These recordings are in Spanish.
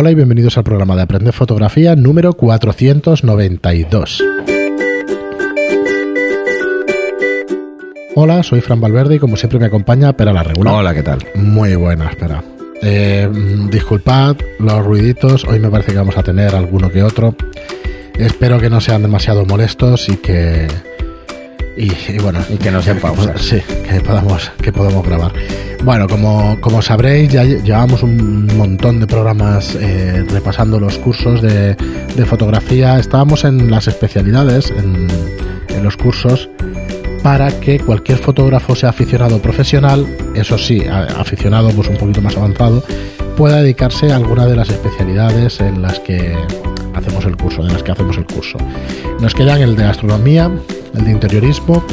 Hola y bienvenidos al programa de Aprender Fotografía número 492. Hola, soy Fran Valverde y como siempre me acompaña Pera la Regular. Hola, ¿qué tal? Muy buena, espera. Eh, disculpad los ruiditos, hoy me parece que vamos a tener alguno que otro. Espero que no sean demasiado molestos y que... Y, bueno, y que no sean pausas. Sí, que podamos, que podamos grabar. Bueno, como, como sabréis, ya llevamos un montón de programas eh, repasando los cursos de, de, fotografía. Estábamos en las especialidades, en, en los cursos, para que cualquier fotógrafo sea aficionado profesional, eso sí, aficionado pues un poquito más avanzado, pueda dedicarse a alguna de las especialidades en las que hacemos el curso, de las que hacemos el curso. Nos quedan el de astronomía, el de interiorismo,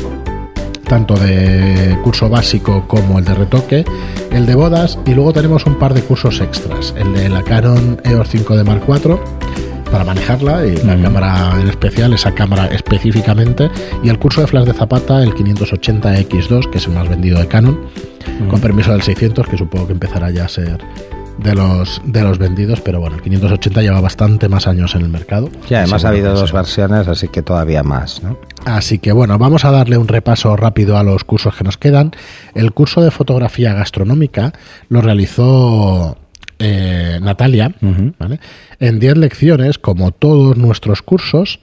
tanto de curso básico como el de retoque, el de bodas y luego tenemos un par de cursos extras, el de la Canon EOS 5D Mark IV para manejarla y la cámara en especial, esa cámara específicamente y el curso de flash de Zapata, el 580X2, que es el más vendido de Canon, con permiso del 600, que supongo que empezará ya a ser de los, de los vendidos, pero bueno, el 580 lleva bastante más años en el mercado. Y además ha habido dos versiones, así que todavía más. ¿no? Así que bueno, vamos a darle un repaso rápido a los cursos que nos quedan. El curso de fotografía gastronómica lo realizó eh, Natalia ¿vale? en 10 lecciones, como todos nuestros cursos.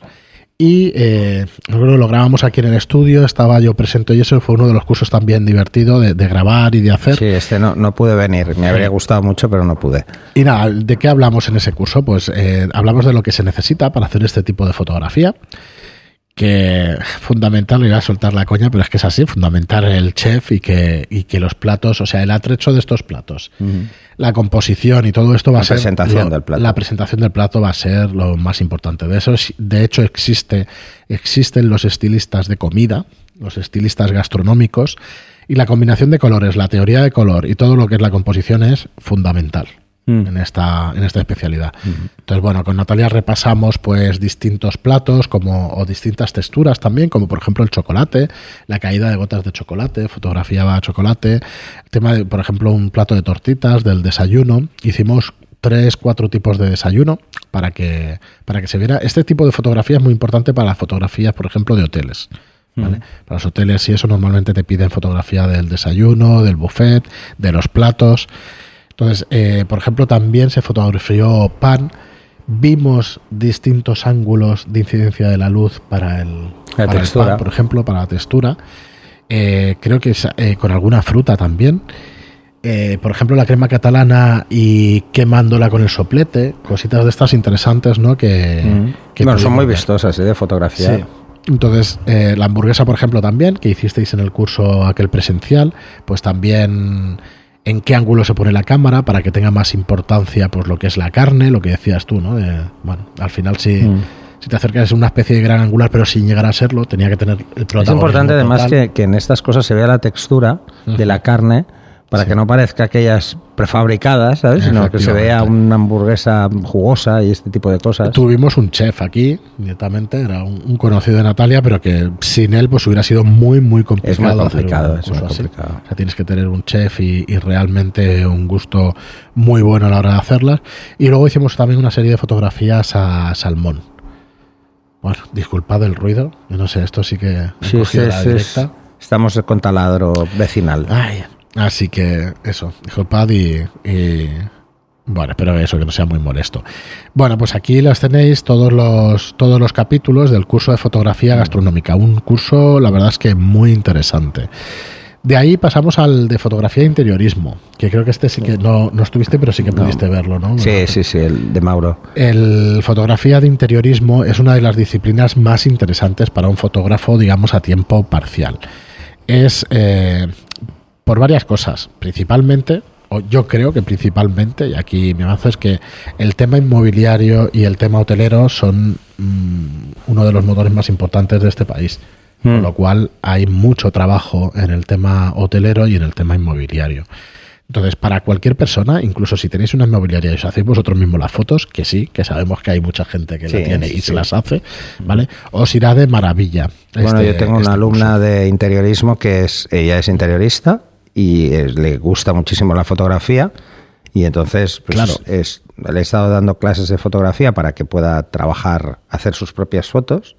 Y eh, lo grabamos aquí en el estudio, estaba yo presente y eso fue uno de los cursos también divertido de, de grabar y de hacer. Sí, este no, no pude venir, me habría gustado mucho, pero no pude. Y nada, ¿de qué hablamos en ese curso? Pues eh, hablamos de lo que se necesita para hacer este tipo de fotografía que fundamental, iba a soltar la coña, pero es que es así, fundamental el chef y que, y que los platos, o sea, el atrecho de estos platos, uh -huh. la composición y todo esto va la a ser... presentación lo, del plato. La presentación del plato va a ser lo más importante. De eso, de hecho, existe, existen los estilistas de comida, los estilistas gastronómicos, y la combinación de colores, la teoría de color y todo lo que es la composición es fundamental. Mm. En, esta, en esta especialidad. Mm. Entonces, bueno, con Natalia repasamos pues distintos platos como, o distintas texturas también, como por ejemplo el chocolate, la caída de gotas de chocolate, fotografiaba chocolate, el tema de, por ejemplo, un plato de tortitas del desayuno. Hicimos tres, cuatro tipos de desayuno para que, para que se viera. Este tipo de fotografía es muy importante para las fotografías, por ejemplo, de hoteles. ¿Vale? Mm. Para los hoteles y eso normalmente te piden fotografía del desayuno, del buffet, de los platos. Entonces, eh, por ejemplo, también se fotografió pan. Vimos distintos ángulos de incidencia de la luz para el, la para textura. el pan, por ejemplo, para la textura. Eh, creo que eh, con alguna fruta también. Eh, por ejemplo, la crema catalana y quemándola con el soplete, cositas de estas interesantes, ¿no? Que, mm. que bueno, son muy vistosas de fotografía. Sí. Entonces, eh, la hamburguesa, por ejemplo, también, que hicisteis en el curso aquel presencial, pues también en qué ángulo se pone la cámara para que tenga más importancia pues lo que es la carne, lo que decías tú, ¿no? De, bueno, al final sí. Mm. Si te acercas es una especie de gran angular, pero sin llegar a serlo, tenía que tener el protagonismo. Es importante además que, que, en estas cosas se vea la textura uh -huh. de la carne para sí. que no parezca aquellas prefabricadas, ¿sabes? Sino que se vea una hamburguesa jugosa y este tipo de cosas. Tuvimos un chef aquí, directamente, era un, un, conocido de Natalia, pero que sin él pues hubiera sido muy, muy complicado. Es muy complicado, es muy complicado. O sea, tienes que tener un chef y, y, realmente un gusto muy bueno a la hora de hacerlas. Y luego hicimos también una serie de fotografías a salmón. Bueno, disculpad el ruido, yo no sé, esto sí que... Sí, sí, sí, Estamos con taladro vecinal. Ay, Así que eso, disculpad y, y, bueno, espero eso, que no sea muy molesto. Bueno, pues aquí los tenéis todos los, todos los capítulos del curso de fotografía gastronómica. Un curso, la verdad es que muy interesante. De ahí pasamos al de fotografía de interiorismo, que creo que este sí que no, no estuviste, pero sí que pudiste no. verlo, ¿no? Sí, sí, sí, el de Mauro. El fotografía de interiorismo es una de las disciplinas más interesantes para un fotógrafo, digamos, a tiempo parcial. Es eh, por varias cosas, principalmente, o yo creo que principalmente, y aquí me avanzo, es que el tema inmobiliario y el tema hotelero son mmm, uno de los motores más importantes de este país. Mm. Con lo cual hay mucho trabajo en el tema hotelero y en el tema inmobiliario. Entonces, para cualquier persona, incluso si tenéis una inmobiliaria y os hacéis vosotros mismos las fotos, que sí, que sabemos que hay mucha gente que sí, la tiene y sí. se las hace, ¿vale? Os irá de maravilla. Bueno, este, yo tengo este una alumna curso. de interiorismo que es, ella es interiorista y es, le gusta muchísimo la fotografía Y entonces, pues, Claro. es, le he estado dando clases de fotografía para que pueda trabajar, hacer sus propias fotos.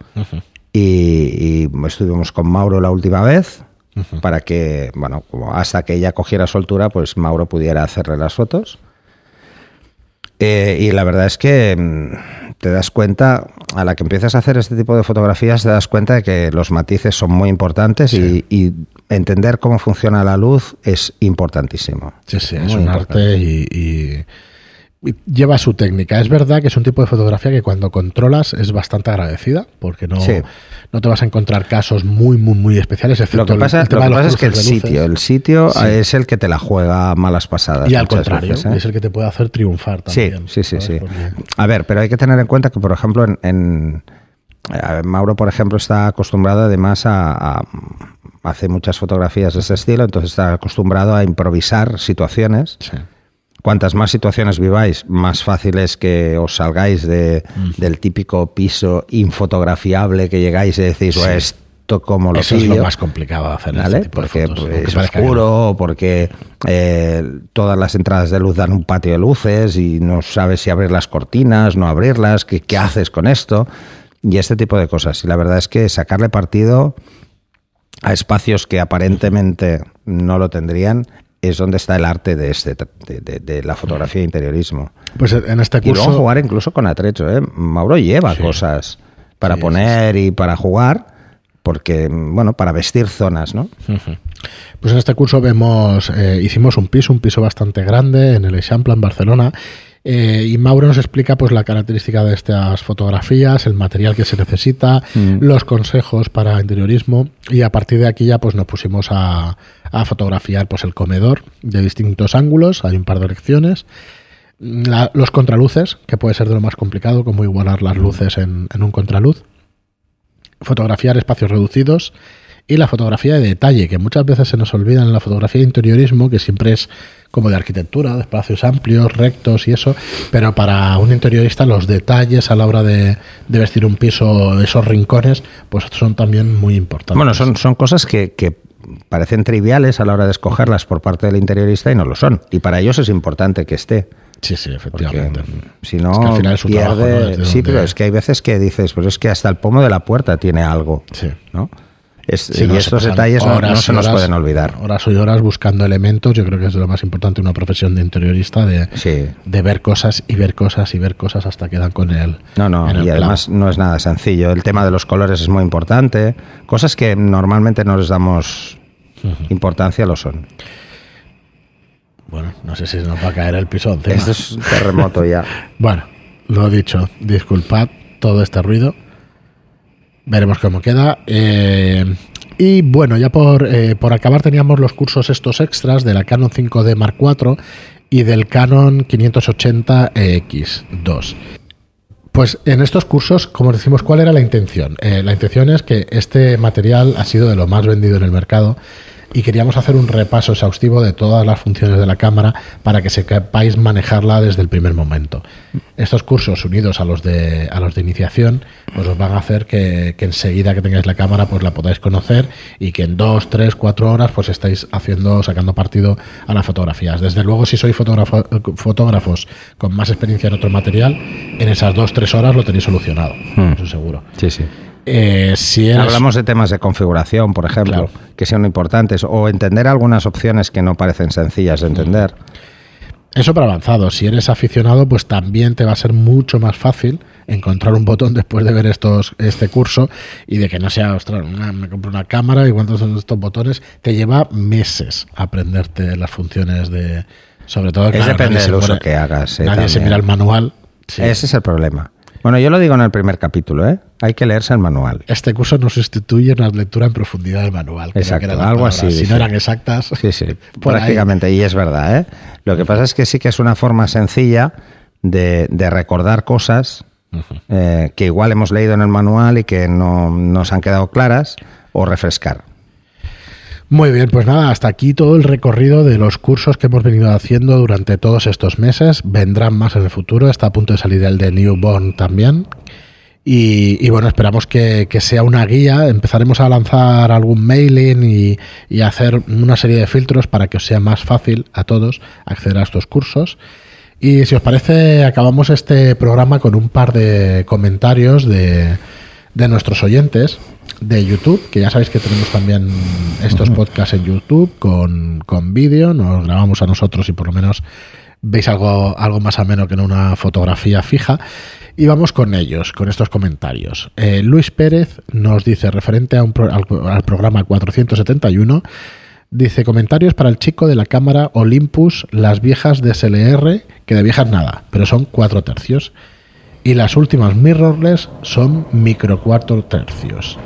Y, y estuvimos con Mauro la última vez para que, bueno, como hasta que ella cogiera soltura, pues Mauro pudiera hacerle las fotos. Eh, y la verdad es que mm, te das cuenta, a la que empiezas a hacer este tipo de fotografías, te das cuenta de que los matices son muy importantes y, y entender cómo funciona la luz es importantísimo. Sí, sí, es Muy un arte y, y- y lleva su técnica. Es verdad que es un tipo de fotografía que cuando controlas es bastante agradecida, porque no, Sí. no te vas a encontrar casos muy, muy, muy especiales. Excepto Lo que pasa, el tema lo que de los pasa es que el sitio, el sitio Sí. es el que te la juega malas pasadas. Y al contrario, veces, ¿eh? es el que te puede hacer triunfar Sí, también. sí, sí, sí. Porque- A ver, pero hay que tener en cuenta que, por ejemplo, en, en- ver, Mauro, por ejemplo, está acostumbrado además a, a- hace muchas fotografías de ese estilo, entonces está acostumbrado a improvisar situaciones. sí. Cuantas más situaciones viváis, más fácil es que os salgáis de, del típico piso infotografiable que llegáis y decís, "Bueno, esto como lo Eso es pillo?". lo más complicado de hacer. en ¿Vale? este tipo de porque fotos, pues, es no. oscuro, o porque eh, todas las entradas de luz dan un patio de luces y no sabes si abrir las cortinas, no abrirlas, qué, qué haces con esto y este tipo de cosas. Y la verdad es que sacarle partido a espacios que aparentemente no lo tendrían es donde está el arte de, este, de, de- de la fotografía de interiorismo. Pues en este Y luego curso. jugar incluso con atrecho. ¿eh? Mauro lleva Sí. cosas para Sí, poner y para jugar, porque, bueno, para vestir zonas, ¿no? Pues en este curso vemos, eh, hicimos un piso, un piso bastante grande en el Eixample, en Barcelona, eh, y Mauro nos explica pues la característica de estas fotografías, el material que se necesita, Mm. los consejos para interiorismo, y a partir de aquí ya pues nos pusimos a, a fotografiar pues el comedor de distintos ángulos, hay un par de lecciones, La- los contraluces, que puede ser de lo más complicado, como igualar las luces en, en un contraluz, fotografiar espacios reducidos y la fotografía de detalle, que muchas veces se nos olvida en la fotografía de interiorismo, que siempre es como de arquitectura, de espacios amplios, rectos y eso, pero para un interiorista los detalles a la hora de, de vestir un piso, esos rincones, pues son también muy importantes. Bueno, son, son cosas que, que parecen triviales a la hora de escogerlas por parte del interiorista y no lo son. Y para ellos es importante que esté. Sí, sí, Porque efectivamente. si no, Es que al final es su pierde. trabajo, ¿no? Sí, donde- pero es que hay veces que dices, pues es que hasta el pomo de la puerta tiene algo. Sí. ¿no? Es- Sí, no, estos detalles no, se nos horas- pueden olvidar. Horas y horas buscando elementos, yo creo que es de lo más importante una profesión de interiorista, de, Sí. de ver cosas y ver cosas y ver cosas hasta que dan con él. No, no, el y clavo. además no es nada sencillo. El tema de los colores es muy importante. Cosas que normalmente no les damos importancia lo son. Bueno, no sé si nos va a caer el piso encima. Esto es un terremoto ya. Bueno, lo dicho, disculpad todo este ruido. Veremos cómo queda. Eh, y bueno, ya por, eh, por acabar teníamos los cursos estos extras de la Canon 5D Mark IV y del Canon 580X2. Pues en estos cursos, como decimos, ¿cuál era la intención? Eh, la intención es que este material ha sido de lo más vendido en el mercado y queríamos hacer un repaso exhaustivo de todas las funciones de la cámara para que sepáis manejarla desde el primer momento. Estos cursos unidos a los de, a los de iniciación pues os van a hacer que, que enseguida que tengáis la cámara pues la podáis conocer y que en dos, tres, cuatro horas pues estáis haciendo, sacando partido a las fotografías. Desde luego si sois fotógrafo- fotógrafos con más experiencia en otro material, en esas dos, tres horas lo tenéis solucionado, Hmm. eso seguro. Sí, sí. Eh, si eres- Hablamos de temas de configuración, por ejemplo, Claro. que son importantes, o entender algunas opciones que no parecen sencillas de entender. Eso para avanzado. Si eres aficionado, pues también te va a ser mucho más fácil encontrar un botón después de ver estos este curso y de que no sea, ostras, una- me compro una cámara y cuántos son estos botones. Te lleva meses aprenderte las funciones de... Sobre todo, Es claro, depende del uso pone- que hagas, eh, nadie se mira el manual. Sí. Ese es el problema. Bueno, yo lo digo en el primer capítulo, ¿eh? Hay que leerse el manual. Este curso no sustituye una lectura en profundidad del manual. Exacto, algo palabras. así, Si dice. no eran exactas. Sí, sí, ahí. prácticamente, y es verdad, ¿eh? Lo que pasa es que sí que es una forma sencilla de, de recordar cosas eh, que igual hemos leído en el manual y que no nos han quedado claras o refrescar. Muy bien, pues nada, hasta aquí todo el recorrido de los cursos que hemos venido haciendo durante todos estos meses. Vendrán más en el futuro, está a punto de salir el de Newborn también. Y, bueno, esperamos que, sea una guía. Empezaremos a lanzar algún mailing y, y, hacer una serie de filtros para que os sea más fácil a todos acceder a estos cursos. Y si os parece, acabamos este programa con un par de comentarios de, de nuestros oyentes de YouTube, que ya sabéis que tenemos también estos podcasts en YouTube con, con vídeo, nos grabamos a nosotros y por lo menos veis algo, algo más ameno que en una fotografía fija. Y vamos con ellos, con estos comentarios. Eh, Luis Pérez nos dice, referente a un al, programa 471, dice comentarios para el chico de la cámara Olympus, las viejas de SLR, que de viejas nada, pero son cuatro tercios. Y las últimas mirrorless son micro cuatro tercios.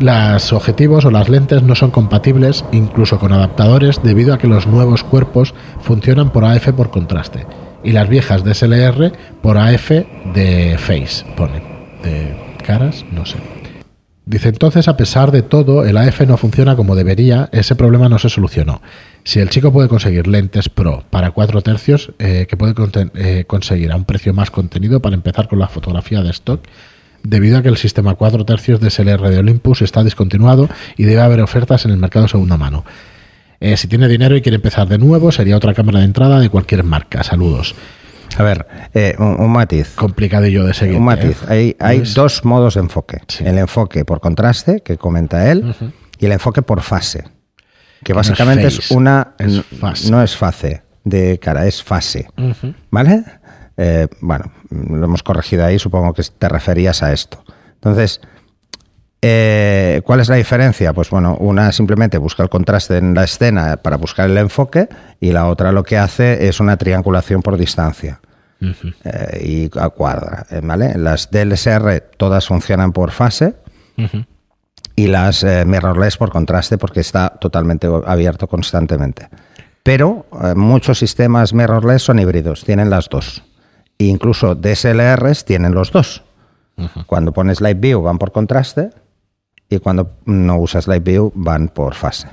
Los objetivos o las lentes no son compatibles incluso con adaptadores debido a que los nuevos cuerpos funcionan por AF por contraste y las viejas de SLR por AF de face, pone. De caras, no sé. Dice entonces, a pesar de todo, el AF no funciona como debería, ese problema no se solucionó. Si el chico puede conseguir lentes Pro para 4 tercios, eh, que puede eh, conseguir a un precio más contenido para empezar con la fotografía de stock, debido a que el sistema 4 tercios de SLR de Olympus está discontinuado y debe haber ofertas en el mercado segunda mano. Eh, si tiene dinero y quiere empezar de nuevo, sería otra cámara de entrada de cualquier marca. Saludos. A ver, eh, un, matiz. Complicadillo de seguir. Un matiz. ¿eh? Hay, dos modos de enfoque. El enfoque por contraste, que comenta él, y el enfoque por fase. Que, básicamente es, una... no es fase de cara, es fase. ¿Vale? bueno, lo hemos corregido ahí, supongo que te referías a esto. Entonces, eh, ¿Cuál es la diferencia? Pues bueno, una simplemente busca el contraste en la escena para buscar el enfoque y la otra lo que hace es una triangulación por distancia. Eh, y a cuadra, eh, ¿vale? Las DLSR todas funcionan por fase y las mirrorless por contraste porque está totalmente abierto constantemente. Pero muchos sistemas mirrorless son híbridos, tienen las dos. E incluso DSLRs tienen los dos. Cuando pones Live View van por contraste y cuando no usas Live View van por fase.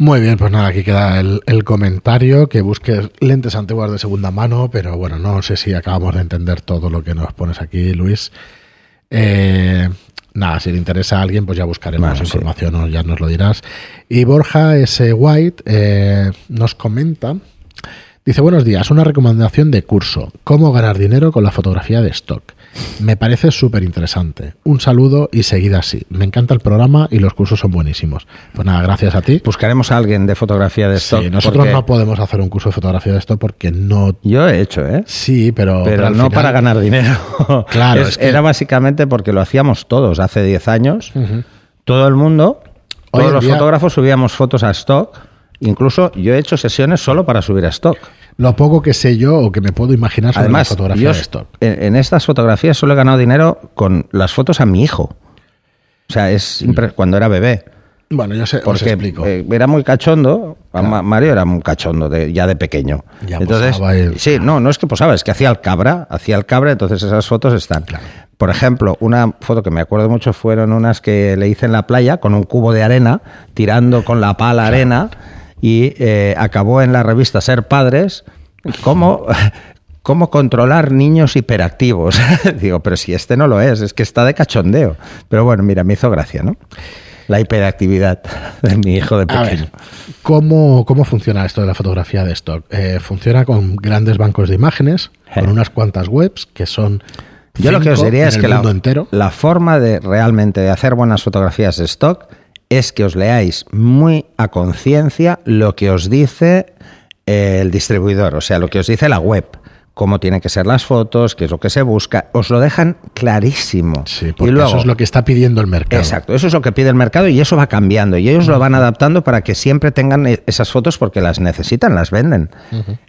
Muy bien, pues nada, aquí queda el, comentario, que busques lentes antiguas de segunda mano, pero bueno, no sé si acabamos de entender todo lo que nos pones aquí, Luis. Eh, nada, si le interesa a alguien, pues ya buscaremos información o ya nos lo dirás. Y Borja S. White eh, nos comenta, dice, buenos días, una recomendación de curso, cómo ganar dinero con la fotografía de stock. Me parece súper interesante. Un saludo y seguida así. Me encanta el programa y los cursos son buenísimos. Pues nada, gracias a ti. Buscaremos a alguien de fotografía de esto. Sí, nosotros no podemos hacer un curso de fotografía de esto porque no. Yo he hecho, ¿eh? Sí, pero. Pero, no para ganar dinero. Claro. Era básicamente porque lo hacíamos todos hace 10 años. Todo el mundo, todos los fotógrafos subíamos fotos a stock. Incluso yo he hecho sesiones solo para subir a stock lo poco que sé yo o que me puedo imaginar sobre la fotografía de stock. En, estas fotografías solo he ganado dinero con las fotos a mi hijo. O sea, es cuando era bebé. Bueno, yo sé, porque explico. Eh, era muy cachondo. Mario era muy cachondo de, ya de pequeño. entonces, sí, no, no es que posaba, es que hacía el cabra, hacía el cabra, entonces esas fotos están. Por ejemplo, una foto que me acuerdo mucho fueron unas que le hice en la playa con un cubo de arena, tirando con la pala arena y eh, acabó en la revista Ser Padres cómo, cómo controlar niños hiperactivos. Digo, pero si este no lo es, es que está de cachondeo. Pero bueno, mira, me hizo gracia, ¿no? La hiperactividad de mi hijo de pequeño. ¿cómo, ¿cómo, funciona esto de la fotografía de stock? Eh, funciona con grandes bancos de imágenes, con eh. unas cuantas webs que son... Yo lo que os diría es que la, la forma de realmente de hacer buenas fotografías de stock es que os leáis muy a conciencia lo que os dice el distribuidor, o sea, lo que os dice la web cómo tienen que ser las fotos, qué es lo que se busca, os lo dejan clarísimo. Sí, porque y eso es lo que está pidiendo el mercado. Exacto, eso es lo que pide el mercado y eso va cambiando y ellos lo van adaptando para que siempre tengan e, esas fotos porque las necesitan, las venden.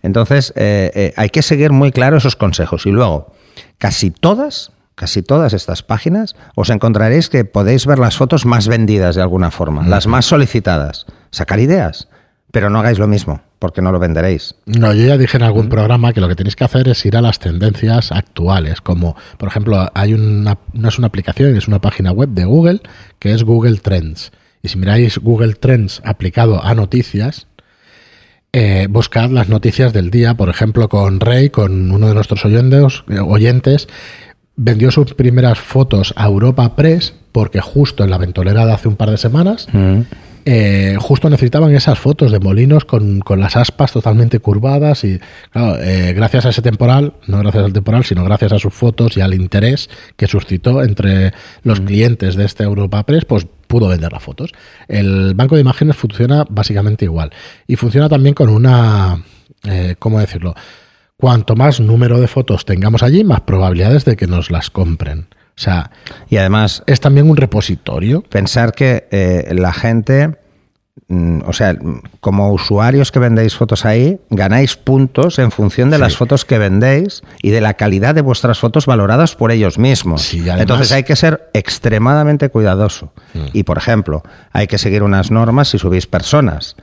Entonces, eh, eh, hay que seguir muy claro esos consejos y luego, casi todas casi todas estas páginas, os encontraréis que podéis ver las fotos más vendidas de alguna forma, las más solicitadas. Sacar ideas, pero no hagáis lo mismo, porque no lo venderéis. No, yo ya dije en algún programa que lo que tenéis que hacer es ir a las tendencias actuales, como por ejemplo, hay una, no es una aplicación, es una página web de Google que es Google Trends. Y si miráis Google Trends aplicado a noticias, eh, buscad las noticias del día, por ejemplo, con Rey, con uno de nuestros oyentes, oyentes vendió sus primeras fotos a Europa Press porque justo en la ventolera de hace un par de semanas Mm. eh, justo necesitaban esas fotos de molinos con, con las aspas totalmente curvadas y claro, eh, gracias a ese temporal, no gracias al temporal, sino gracias a sus fotos y al interés que suscitó entre los clientes de este Europa Press, pues pudo vender las fotos. El banco de imágenes funciona básicamente igual y funciona también con una, eh, ¿cómo decirlo? Cuanto más número de fotos tengamos allí, más probabilidades de que nos las compren. O sea, Y además, es también un repositorio. pensar que eh, la gente, mm, o sea, como usuarios que vendéis fotos ahí, ganáis puntos en función de Sí. las fotos que vendéis y de la calidad de vuestras fotos valoradas por ellos mismos. Sí, además- Entonces hay que ser extremadamente cuidadoso. Mm. Y, por ejemplo, hay que seguir unas normas si subís personas.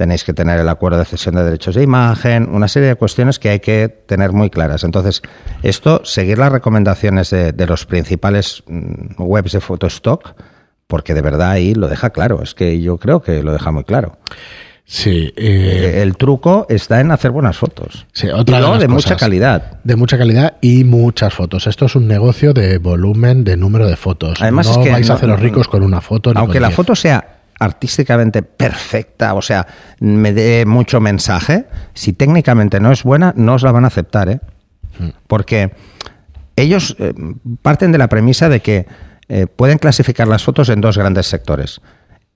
Tenéis que tener el acuerdo de cesión de derechos de imagen, una serie de cuestiones que hay que tener muy claras. Entonces, esto, seguir las recomendaciones de, de los principales mm, webs de Photostock, porque de verdad ahí lo deja claro. Es que yo creo que lo deja muy claro. Sí, eh, Eh, el truco está en hacer buenas fotos. Sí, otra y de luego las de mucha calidad. De mucha calidad y muchas fotos. Esto es un negocio de volumen, de número de fotos. Además no es que vais no- a haceros ricos con una foto. ni Aunque con la diez. foto sea artísticamente perfecta, o sea, me dé mucho mensaje, si técnicamente no es buena, no os la van a aceptar, ¿eh? Hmm. Porque ellos eh, parten de la premisa de que eh, pueden clasificar las fotos en dos grandes sectores.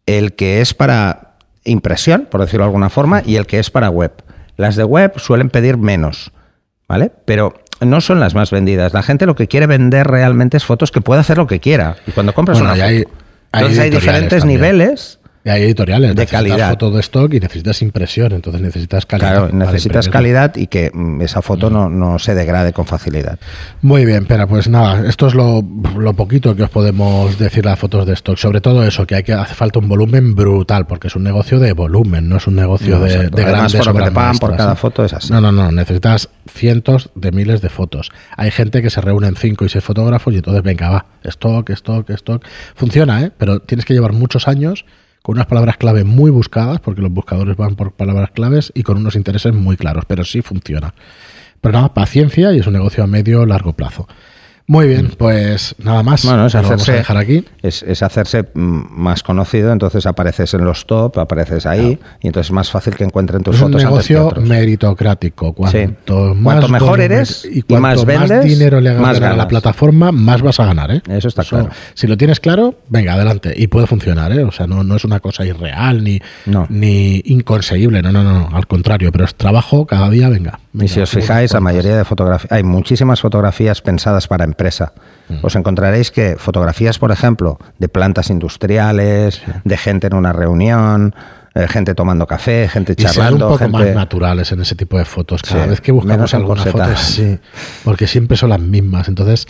El que es para impresión, por decirlo de alguna forma, y el que es para web. Las de web suelen pedir menos, ¿vale? Pero no son las más vendidas. La gente lo que quiere vender realmente es fotos que pueda hacer lo que quiera. Y cuando compras Bueno, una foto, hay entonces hay diferentes niveles. Hay editoriales. de necesitas calidad. foto de stock y necesitas impresión. Entonces necesitas calidad. Claro, necesitas calidad y que mm, esa foto no, no se degrade con facilidad. Muy bien, pero pues nada, esto es lo, lo poquito que os podemos decir las fotos de stock. Sobre todo eso, que hay que hace falta un volumen brutal, porque es un negocio de volumen, no es un negocio No, de, de Además, grandes por pagan por cada foto es así. No, no, no, necesitas cientos de miles de fotos. Hay gente que se reúne en cinco y seis fotógrafos y entonces, venga, va, stock, stock, stock. Funciona, ¿eh? Pero tienes que llevar muchos años con unas palabras clave muy buscadas, porque los buscadores van por palabras claves y con unos intereses muy claros, pero sí funciona. Pero nada, paciencia y es un negocio a medio largo plazo. Muy bien, pues nada más. Mm. Bueno, es Lo vamos a hacerse, dejar aquí. Es, es hacerse mm, más conocido, entonces apareces en los top, apareces ahí, y entonces es más fácil que encuentren tus Es un fotos antes que negocio otros. meritocrático. Cuanto, Sí. más Cuanto mejor eres y y cuanto más vendes, dinero le hagas más ganar a la ganas. plataforma, más vas a ganar. ¿eh? Eso está claro. Si lo tienes claro, venga, adelante. Y puede funcionar. ¿eh? O sea, no, no es una cosa irreal ni, No. ni inconseguible. No, no, no. Al contrario, pero es trabajo cada día, venga. Y si os fijáis, la mayoría de fotografías, hay muchísimas fotografías pensadas para empresa. Mm. Os encontraréis que fotografías, por ejemplo, de plantas industriales, de gente en una reunión, eh, gente tomando café, gente Y ser un charlando, poco gente... más naturales en ese tipo de fotos. Cada Sí, vez que buscamos alguna foto, encorsetadas. sí, porque siempre son las mismas. Entonces,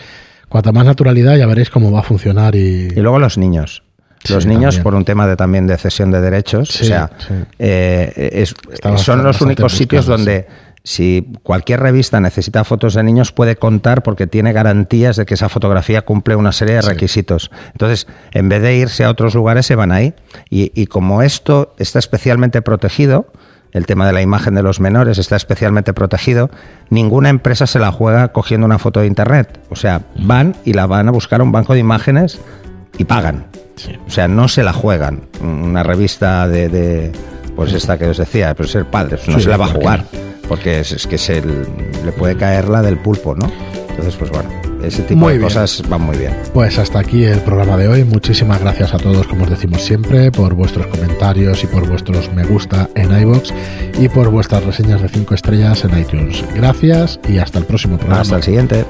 cuanta más naturalidad, ya veréis cómo va a funcionar y, Y luego los niños. Los Sí, niños, también. por un tema de también de cesión de derechos, Sí, o sea, sí. eh, es- son los únicos sitios donde si cualquier revista necesita fotos de niños puede contar porque tiene garantías de que esa fotografía cumple una serie de Sí. requisitos. Entonces, en vez de irse a otros lugares, se van ahí. Y, y como esto está especialmente protegido, el tema de la imagen de los menores está especialmente protegido, ninguna empresa se la juega cogiendo una foto de internet. O sea, van y la van a buscar a un banco de imágenes y pagan. Sí. O sea, no se la juegan. Una revista de, de, pues esta que os decía, pues ser padre, no Sí, se la va a jugar. Porque es, es que se le puede caer la del pulpo, ¿no? Entonces, pues bueno, ese tipo Muy de bien. cosas van muy bien. Pues hasta aquí el programa de hoy. Muchísimas gracias a todos, como os decimos siempre, por vuestros comentarios y por vuestros me gusta en iBox y por vuestras reseñas de 5 estrellas en iTunes. Gracias y hasta el próximo programa. Hasta el siguiente.